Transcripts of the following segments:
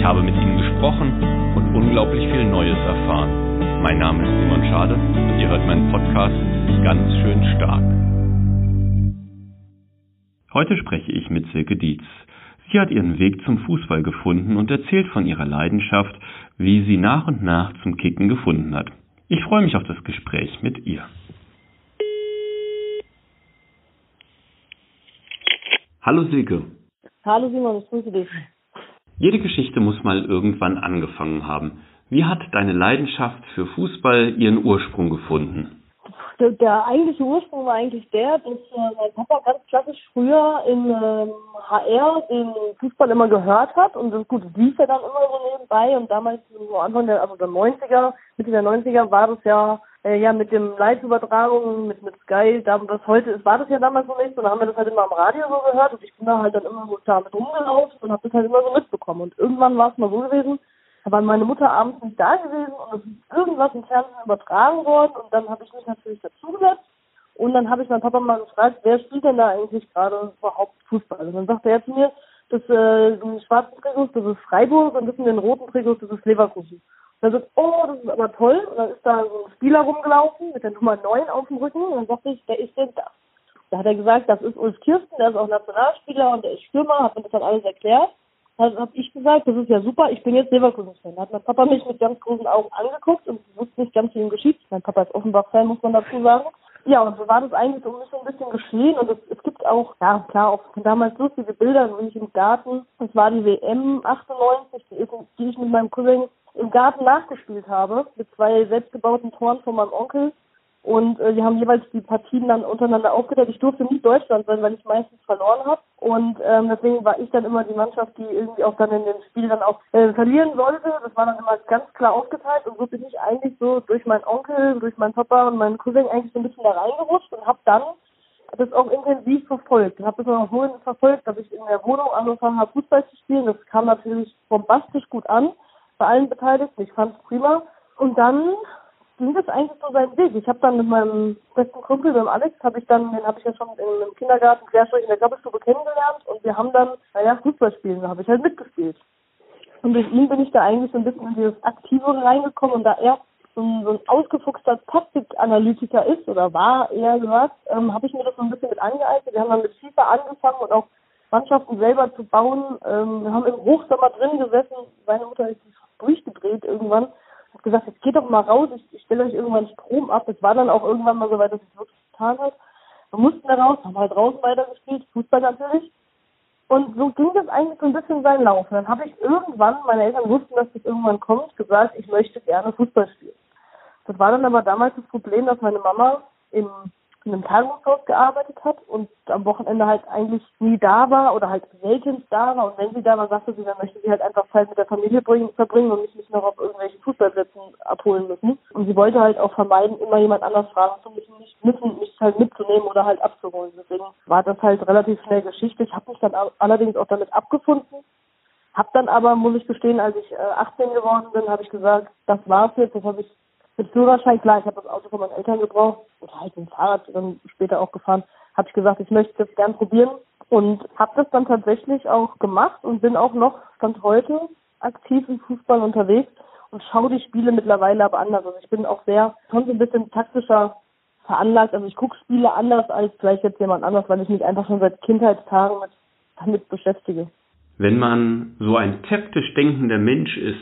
Ich habe mit ihnen gesprochen und unglaublich viel Neues erfahren. Mein Name ist Simon Schade und ihr hört meinen Podcast ganz schön stark. Heute spreche ich mit Silke Dietz. Sie hat ihren Weg zum Fußball gefunden und erzählt von ihrer Leidenschaft, wie sie nach und nach zum Kicken gefunden hat. Ich freue mich auf das Gespräch mit ihr. Hallo Silke. Hallo Simon, ich grüße dich. Jede Geschichte muss mal irgendwann angefangen haben. Wie hat deine Leidenschaft für Fußball ihren Ursprung gefunden? Der, der eigentliche Ursprung war eigentlich der, dass äh, mein Papa ganz klassisch früher in ähm, HR den Fußball immer gehört hat und das gut, lief ja dann immer so nebenbei und damals so Anfang der, also der 90er, Mitte der 90er war das ja äh, ja mit dem Live-Übertragung, mit, mit Sky, da das heute ist, war das ja damals so nicht, und dann haben wir das halt immer am Radio so gehört und ich bin da halt dann immer so damit rumgelaufen und habe das halt immer so mitbekommen. Und irgendwann war es mal so gewesen, da war meine Mutter abends nicht da gewesen und es ist irgendwas im Fernsehen übertragen worden und dann habe ich mich natürlich dazugesetzt und dann habe ich meinen Papa mal gefragt, wer spielt denn da eigentlich gerade überhaupt Fußball? Und dann sagte er zu mir, das äh, die schwarzen Trikots, das ist Freiburg und das sind den roten Trikots, das ist Leverkusen. Dann sagt, oh, das ist aber toll. Und dann ist da so ein Spieler rumgelaufen mit der Nummer 9 auf dem Rücken. Und dann sagte ich, wer ist denn das? Da hat er gesagt, das ist Ulf Kirsten, der ist auch Nationalspieler und der ist Stürmer, hat mir das dann alles erklärt. Dann habe ich gesagt, das ist ja super, ich bin jetzt Leverkusen-Fan. Da hat mein Papa mich mit ganz großen Augen angeguckt und wusste nicht ganz, wie ihm geschieht. Mein Papa ist Offenbach-Fan, muss man dazu sagen. Ja, und so war das eigentlich so ein bisschen geschehen. Und es, es gibt auch, ja klar, auch damals lustige Bilder, wie ich im Garten, das war die WM 98, die, die ich mit meinem Cousin im Garten nachgespielt habe, mit zwei selbstgebauten Toren von meinem Onkel. Und äh, wir haben jeweils die Partien dann untereinander aufgeteilt. Ich durfte nicht Deutschland sein, weil ich meistens verloren habe. Und ähm, deswegen war ich dann immer die Mannschaft, die irgendwie auch dann in dem Spiel dann auch äh, verlieren sollte. Das war dann immer ganz klar aufgeteilt. Und so bin ich eigentlich so durch meinen Onkel, durch meinen Papa und meinen Cousin eigentlich so ein bisschen da reingerutscht und habe dann das auch intensiv verfolgt. Ich habe das auch so verfolgt, dass ich in der Wohnung angefangen habe, Fußball zu spielen. Das kam natürlich bombastisch gut an bei allen Beteiligten. Ich fand es prima. Und dann ging das eigentlich so seinen Weg. Ich habe dann mit meinem besten Kumpel, dem Alex, habe ich dann, den habe ich ja schon in, im Kindergarten querstrich in der Gabelstube kennengelernt und wir haben dann, naja, Fußball spielen, da habe ich halt mitgespielt. Und durch ihn bin ich da eigentlich so ein bisschen in dieses Aktivere reingekommen und da er so ein, so ein ausgefuchster Taktikanalytiker ist oder war eher gesagt, ähm, habe ich mir das so ein bisschen mit angeeignet. Wir haben dann mit FIFA angefangen und auch Mannschaften selber zu bauen. Ähm, wir haben im Hochsommer drin gesessen. Meine Mutter ist durchgedreht irgendwann. Hat gesagt, jetzt geht doch mal raus, ich, ich stelle euch irgendwann Strom ab. Das war dann auch irgendwann mal so weit, dass es wirklich getan hat. Wir mussten da raus, haben halt draußen weitergespielt, Fußball natürlich. Und so ging das eigentlich so ein bisschen seinen Lauf. Und dann habe ich irgendwann, meine Eltern wussten, dass das irgendwann kommt, gesagt, ich möchte gerne Fußball spielen. Das war dann aber damals das Problem, dass meine Mama im in einem Tagungshaus gearbeitet hat und am Wochenende halt eigentlich nie da war oder halt selten da war. Und wenn sie da war, sagte sie, dann möchte sie halt einfach Zeit mit der Familie bringen, verbringen und mich nicht noch auf irgendwelchen Fußballplätzen abholen müssen. Und sie wollte halt auch vermeiden, immer jemand anders fragen zu müssen, nicht müssen, mich halt mitzunehmen oder halt abzuholen. Deswegen war das halt relativ schnell Geschichte. Ich habe mich dann allerdings auch damit abgefunden. Hab dann aber, muss ich gestehen, als ich 18 geworden bin, habe ich gesagt, das war's jetzt, das habe ich mit Führerschein, klar, ich habe das Auto von meinen Eltern gebraucht oder halt ein Fahrrad dann später auch gefahren, habe ich gesagt, ich möchte das gern probieren und habe das dann tatsächlich auch gemacht und bin auch noch stand heute aktiv im Fußball unterwegs und schaue die Spiele mittlerweile aber anders. Also ich bin auch sehr schon so ein bisschen taktischer veranlagt. Also ich gucke Spiele anders als vielleicht jetzt jemand anders, weil ich mich einfach schon seit Kindheitstagen mit, damit beschäftige. Wenn man so ein taktisch denkender Mensch ist,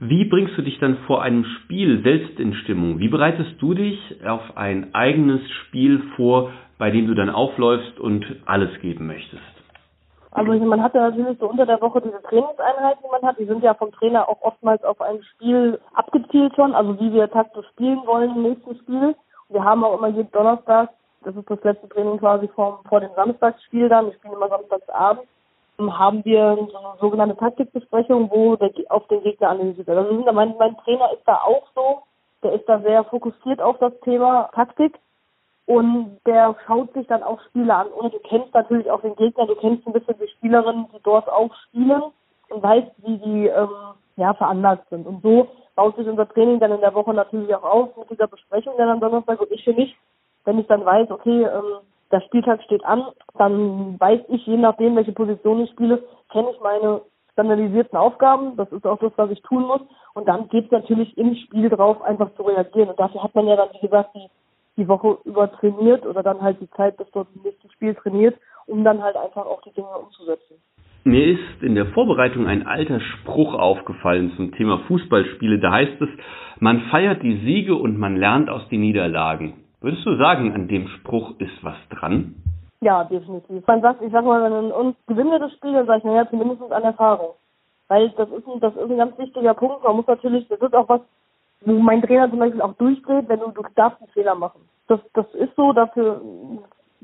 wie bringst du dich dann vor einem Spiel selbst in Stimmung? Wie bereitest du dich auf ein eigenes Spiel vor, bei dem du dann aufläufst und alles geben möchtest? Also man hat ja natürlich so unter der Woche diese Trainingseinheiten, die man hat. Die sind ja vom Trainer auch oftmals auf ein Spiel abgezielt schon, also wie wir taktisch spielen wollen im nächsten Spiel. Wir haben auch immer jeden Donnerstag, das ist das letzte Training quasi vor, vor dem Samstagsspiel dann. Wir spielen immer samstagsabends haben wir so eine sogenannte Taktikbesprechung, wo der, auf den Gegner analysiert wird. Also mein, mein Trainer ist da auch so, der ist da sehr fokussiert auf das Thema Taktik und der schaut sich dann auch Spiele an. Und du kennst natürlich auch den Gegner, du kennst ein bisschen die Spielerinnen, die dort auch spielen und weißt, wie die ähm, ja, veranlagt sind. Und so baut sich unser Training dann in der Woche natürlich auch auf mit dieser Besprechung dann am Donnerstag. Und ich für mich, wenn ich dann weiß, okay, ähm, der Spieltag steht an, dann weiß ich, je nachdem, welche Position ich spiele, kenne ich meine standardisierten Aufgaben. Das ist auch das, was ich tun muss. Und dann geht es natürlich im Spiel drauf, einfach zu reagieren. Und dafür hat man ja dann, wie gesagt, die, die Woche über trainiert oder dann halt die Zeit bis dort im nächsten Spiel trainiert, um dann halt einfach auch die Dinge umzusetzen. Mir ist in der Vorbereitung ein alter Spruch aufgefallen zum Thema Fußballspiele. Da heißt es, man feiert die Siege und man lernt aus den Niederlagen. Würdest du sagen, an dem Spruch ist was dran? Ja, definitiv. Man sagt, ich sag mal, wenn uns gewinnen wir das Spiel, dann sage ich, naja, zumindest an Erfahrung. Weil das ist, ein, das ist ein ganz wichtiger Punkt. Man muss natürlich, das ist auch was, wo mein Trainer zum Beispiel auch durchdreht, wenn du, du darfst einen Fehler machen. Das, das ist so, dafür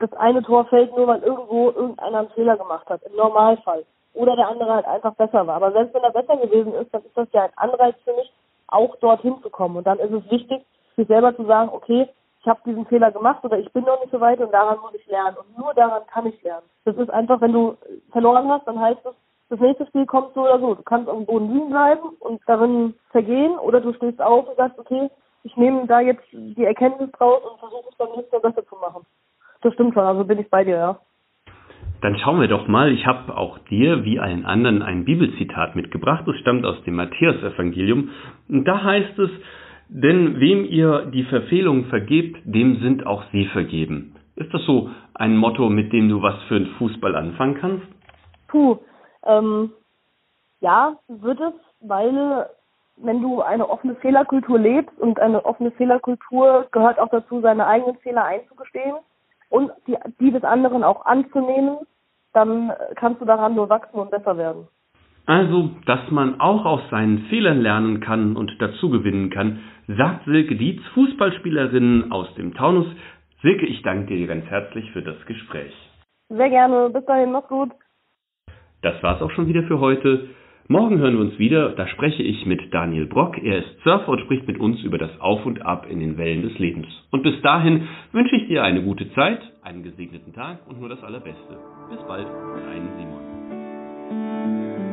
das eine Tor fällt nur, weil irgendwo irgendeiner einen Fehler gemacht hat, im Normalfall. Oder der andere halt einfach besser war. Aber selbst wenn er besser gewesen ist, dann ist das ja ein Anreiz für mich, auch dorthin zu kommen. Und dann ist es wichtig, sich selber zu sagen, okay, ich habe diesen Fehler gemacht oder ich bin noch nicht so weit und daran muss ich lernen. Und nur daran kann ich lernen. Das ist einfach, wenn du verloren hast, dann heißt es, das nächste Spiel kommt so oder so. Du kannst dem Boden liegen bleiben und darin vergehen oder du stehst auf und sagst, okay, ich nehme da jetzt die Erkenntnis draus und versuche es beim nächsten Mal besser zu machen das stimmt schon, also bin ich bei dir, ja. Dann schauen wir doch mal, ich habe auch dir wie allen anderen ein Bibelzitat mitgebracht. Das stammt aus dem Matthäusevangelium. Und da heißt es, denn wem ihr die Verfehlung vergebt, dem sind auch sie vergeben. Ist das so ein Motto, mit dem du was für den Fußball anfangen kannst? Puh, ähm, ja, wird es, weil wenn du eine offene Fehlerkultur lebst und eine offene Fehlerkultur gehört auch dazu, seine eigenen Fehler einzugestehen und die, die des anderen auch anzunehmen, dann kannst du daran nur wachsen und besser werden. Also, dass man auch aus seinen Fehlern lernen kann und dazu gewinnen kann, sagt Silke Dietz, Fußballspielerin aus dem Taunus. Silke, ich danke dir ganz herzlich für das Gespräch. Sehr gerne. Bis dahin, mach's gut. Das war's auch schon wieder für heute. Morgen hören wir uns wieder, da spreche ich mit Daniel Brock. Er ist Surfer und spricht mit uns über das Auf und Ab in den Wellen des Lebens. Und bis dahin wünsche ich dir eine gute Zeit, einen gesegneten Tag und nur das Allerbeste. Bis bald, dein Simon.